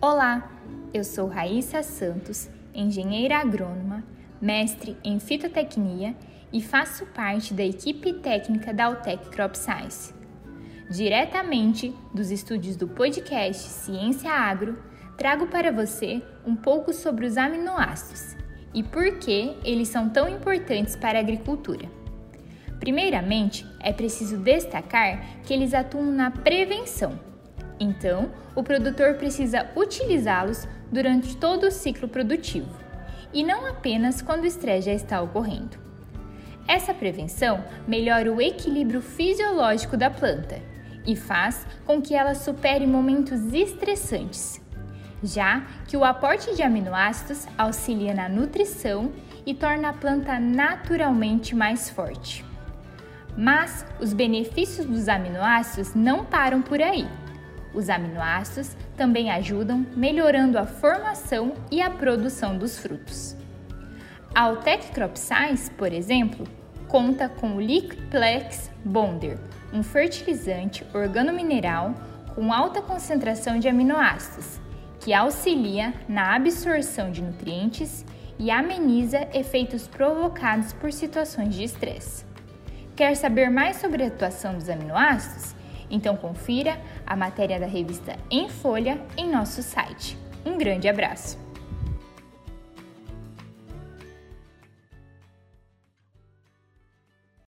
Olá, eu sou Raíssa Santos, engenheira agrônoma, mestre em fitotecnia e faço parte da equipe técnica da Altec Crop Science. Diretamente dos estúdios do podcast Ciência Agro, trago para você um pouco sobre os aminoácidos e por que eles são tão importantes para a agricultura. Primeiramente, é preciso destacar que eles atuam na prevenção então, o produtor precisa utilizá-los durante todo o ciclo produtivo e não apenas quando o estresse já está ocorrendo. Essa prevenção melhora o equilíbrio fisiológico da planta e faz com que ela supere momentos estressantes, já que o aporte de aminoácidos auxilia na nutrição e torna a planta naturalmente mais forte. Mas os benefícios dos aminoácidos não param por aí. Os aminoácidos também ajudam melhorando a formação e a produção dos frutos. A Altec Crop Science, por exemplo, conta com o Liquiplex Bonder, um fertilizante organomineral com alta concentração de aminoácidos, que auxilia na absorção de nutrientes e ameniza efeitos provocados por situações de estresse. Quer saber mais sobre a atuação dos aminoácidos? Então confira a matéria da revista Em Folha em nosso site. Um grande abraço!